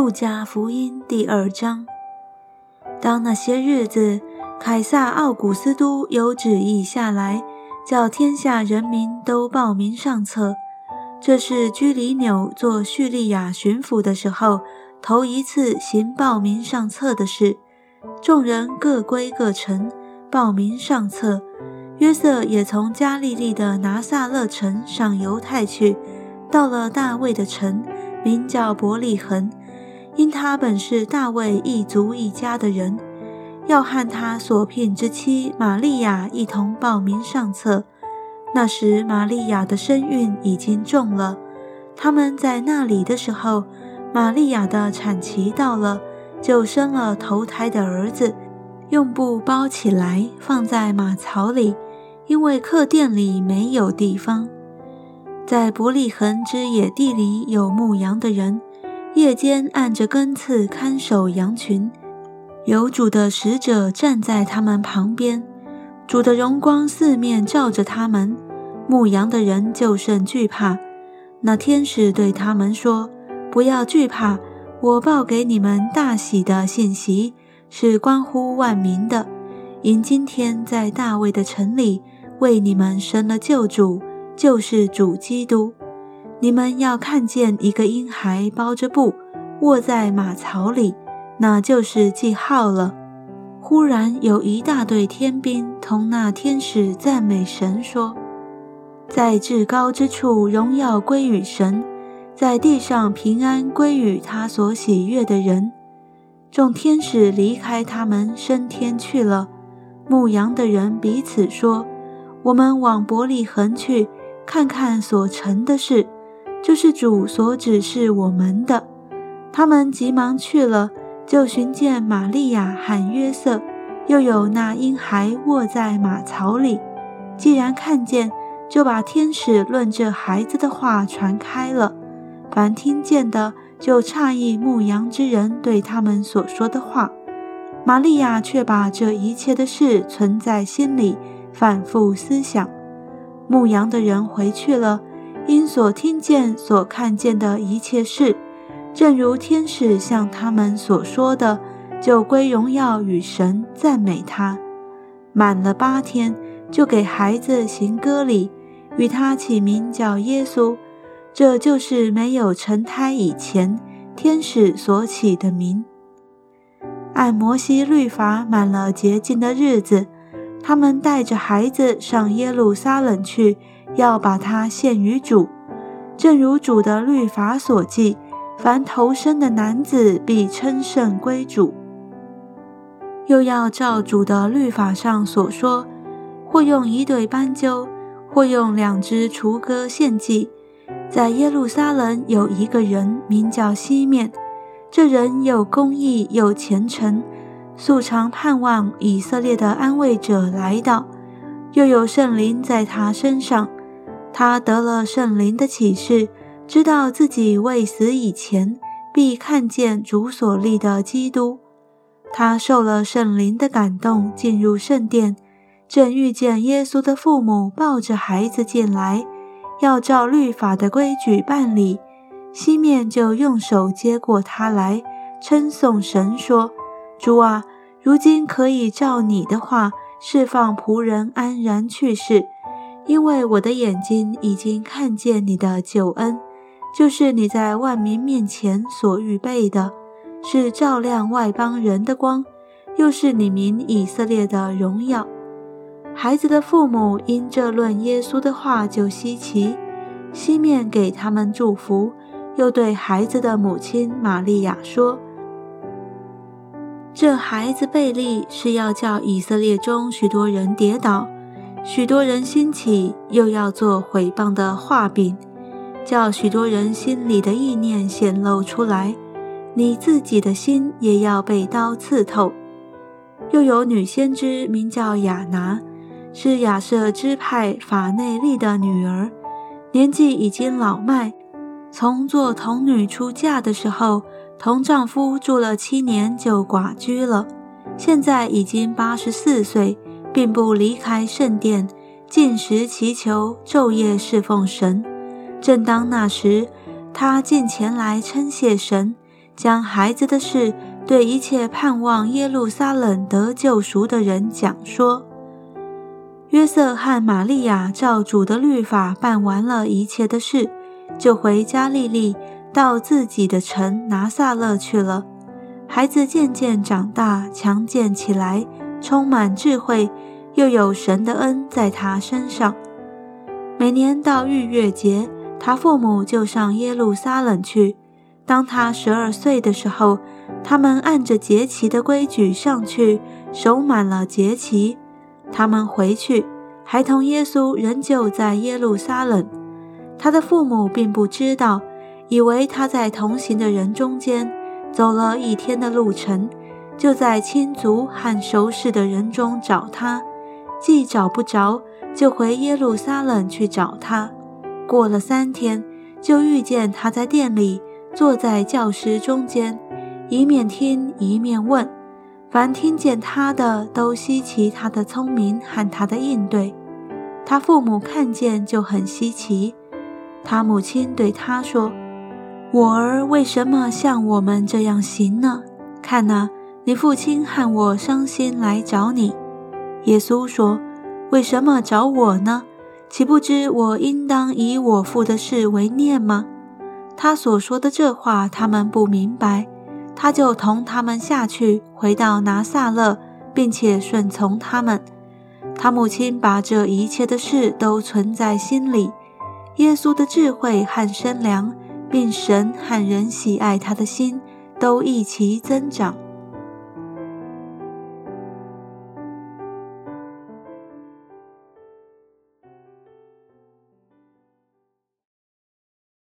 路加福音第二章。当那些日子，凯撒奥古斯都有旨意下来，叫天下人民都报名上册。这是居里纽做叙利亚巡抚的时候，头一次行报名上册的事。众人各归各城，报名上册。约瑟也从加利利的拿撒勒城上犹太去，到了大卫的城，名叫伯利恒，因他本是大卫一族一家的人，要和他所聘之妻玛利亚一同报名上册。那时，玛利亚的身孕已经重了。他们在那里的时候，玛利亚的产期到了，就生了头胎的儿子，用布包起来，放在马槽里，因为客店里没有地方。在伯利恒之野地里有牧羊的人，夜间按着根刺看守羊群，有主的使者站在他们旁边。主的荣光四面照着他们，牧羊的人就甚惧怕。那天使对他们说：“不要惧怕，我报给你们大喜的信息，是关乎万民的。因今天在大卫的城里为你们生了救主，就是主基督。你们要看见一个婴孩包着布，卧在马槽里，那就是记号了。”忽然有一大队天兵同那天使赞美神，说：“在至高之处荣耀归于神，在地上平安归于他所喜悦的人。”众天使离开他们升天去了。牧羊的人彼此说：“我们往伯利恒去，看看所成的事，就是主所指示我们的。”他们急忙去了。就寻见玛利亚和约瑟，又有那婴孩卧在马槽里。既然看见，就把天使论这孩子的话传开了。凡听见的，就诧异牧羊之人对他们所说的话。玛利亚却把这一切的事存在心里，反复思想。牧羊的人回去了，因所听见、所看见的一切事。正如天使向他们所说的，就归荣耀与神，赞美他。满了八天，就给孩子行割礼，与他起名叫耶稣。这就是没有成胎以前，天使所起的名。按摩西律法满了洁净的日子，他们带着孩子上耶路撒冷去，要把它献于主，正如主的律法所记。凡投生的男子必称圣归主，又要照主的律法上所说，或用一对斑鸠，或用两只雏鸽献祭。在耶路撒冷有一个人名叫西面，这人又公义又虔诚，素常盼望以色列的安慰者来到，又有圣灵在他身上，他得了圣灵的启示。知道自己未死以前，必看见主所立的基督。他受了圣灵的感动，进入圣殿，正遇见耶稣的父母抱着孩子进来，要照律法的规矩办理。西面就用手接过他来，称颂神说：“主啊，如今可以照你的话，释放仆人安然去世，因为我的眼睛已经看见你的救恩。”就是你在万民面前所预备的，是照亮外邦人的光，又是你民以色列的荣耀。孩子的父母因这论耶稣的话就稀奇，西面给他们祝福，又对孩子的母亲玛利亚说：“这孩子贝利是要叫以色列中许多人跌倒，许多人兴起，又要做毁谤的画饼。”叫许多人心里的意念显露出来，你自己的心也要被刀刺透。又有女先知名叫雅拿，是亚瑟支派法内利的女儿，年纪已经老迈，从做童女出嫁的时候，同丈夫住了七年就寡居了，现在已经八十四岁，并不离开圣殿，进食祈求，昼夜侍奉神。正当那时，他进前来称谢神，将孩子的事对一切盼望耶路撒冷得救赎的人讲说。约瑟和玛利亚照主的律法办完了一切的事，就回加利利，到自己的城拿撒勒去了。孩子渐渐长大，强健起来，充满智慧，又有神的恩在他身上。每年到逾越节，他父母就上耶路撒冷去。当他十二岁的时候，他们按着节期的规矩上去，守满了节期。他们回去，孩童耶稣仍旧在耶路撒冷。他的父母并不知道，以为他在同行的人中间走了一天的路程，就在亲族和熟识的人中找他。既找不着，就回耶路撒冷去找他。过了三天，就遇见他在店里坐在教师中间，一面听一面问。凡听见他的，都稀奇他的聪明和他的应对。他父母看见就很稀奇。他母亲对他说：“我儿为什么像我们这样行呢？看哪，你父亲和我伤心来找你。”耶稣说：“为什么找我呢？岂不知我应当以我父的事为念吗？”他所说的这话，他们不明白。他就同他们下去，回到拿撒勒，并且顺从他们。他母亲把这一切的事都存在心里。耶稣的智慧和身良，并神和人喜爱他的心，都一齐增长。